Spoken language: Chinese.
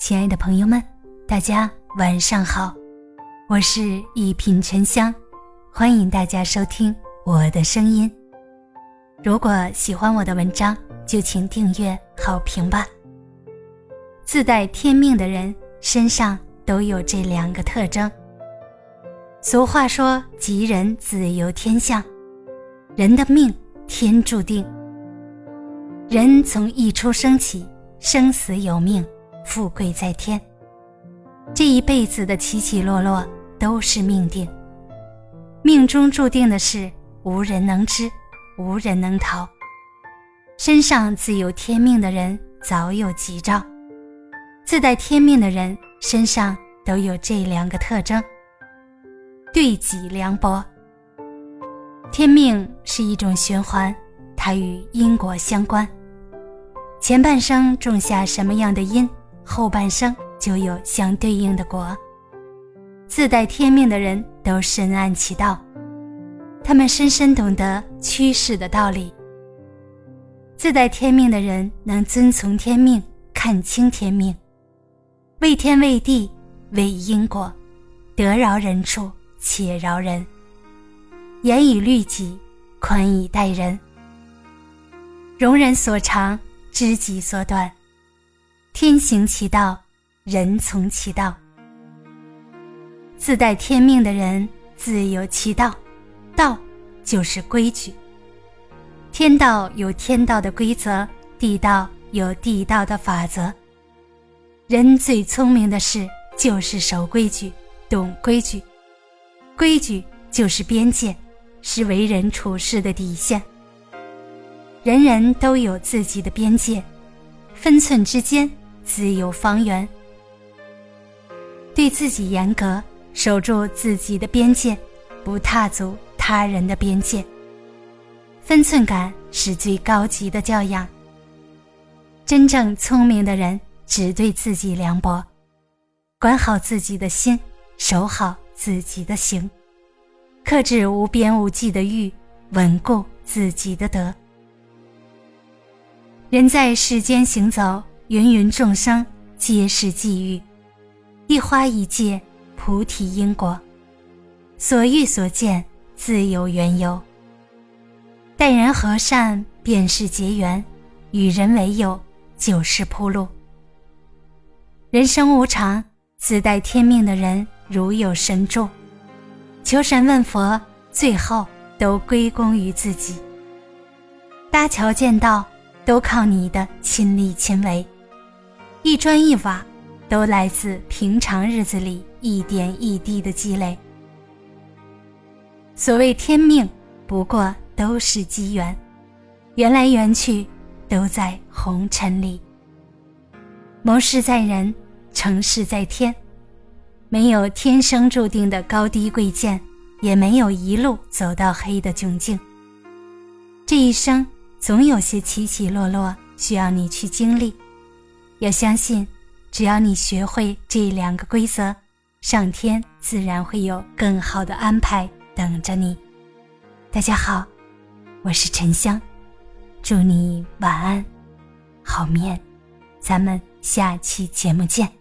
亲爱的朋友们，大家晚上好，我是一品沉香，欢迎大家收听我的声音。如果喜欢我的文章，就请订阅好评吧。自带天命的人身上都有这两个特征。俗话说：“吉人自有天相”，人的命天注定。人从一出生起，生死有命。富贵在天，这一辈子的起起落落都是命定。命中注定的事，无人能知，无人能逃。身上自有天命的人，早有吉兆。自带天命的人，身上都有这两个特征：对己凉薄。天命是一种循环，它与因果相关。前半生种下什么样的因？后半生就有相对应的果。自带天命的人都深谙其道，他们深深懂得趋势的道理。自带天命的人能遵从天命，看清天命，为天为地为因果，得饶人处且饶人，严以律己，宽以待人，容人所长，知己所短。天行其道，人从其道。自带天命的人自有其道，道就是规矩。天道有天道的规则，地道有地道的法则。人最聪明的事就是守规矩，懂规矩。规矩就是边界，是为人处事的底线。人人都有自己的边界，分寸之间。自有方圆。对自己严格，守住自己的边界，不踏足他人的边界。分寸感是最高级的教养。真正聪明的人只对自己凉薄，管好自己的心，守好自己的行，克制无边无际的欲，稳固自己的德。人在世间行走。芸芸众生皆是际遇，一花一界，菩提因果，所遇所见自有缘由。待人和善便是结缘，与人为友就是铺路。人生无常，自带天命的人如有神助，求神问佛，最后都归功于自己。搭桥建道，都靠你的亲力亲为。一砖一瓦，都来自平常日子里一点一滴的积累。所谓天命，不过都是机缘，缘来缘去，都在红尘里。谋事在人，成事在天，没有天生注定的高低贵贱，也没有一路走到黑的窘境。这一生，总有些起起落落，需要你去经历。要相信，只要你学会这两个规则，上天自然会有更好的安排等着你。大家好，我是沉香，祝你晚安，好眠，咱们下期节目见。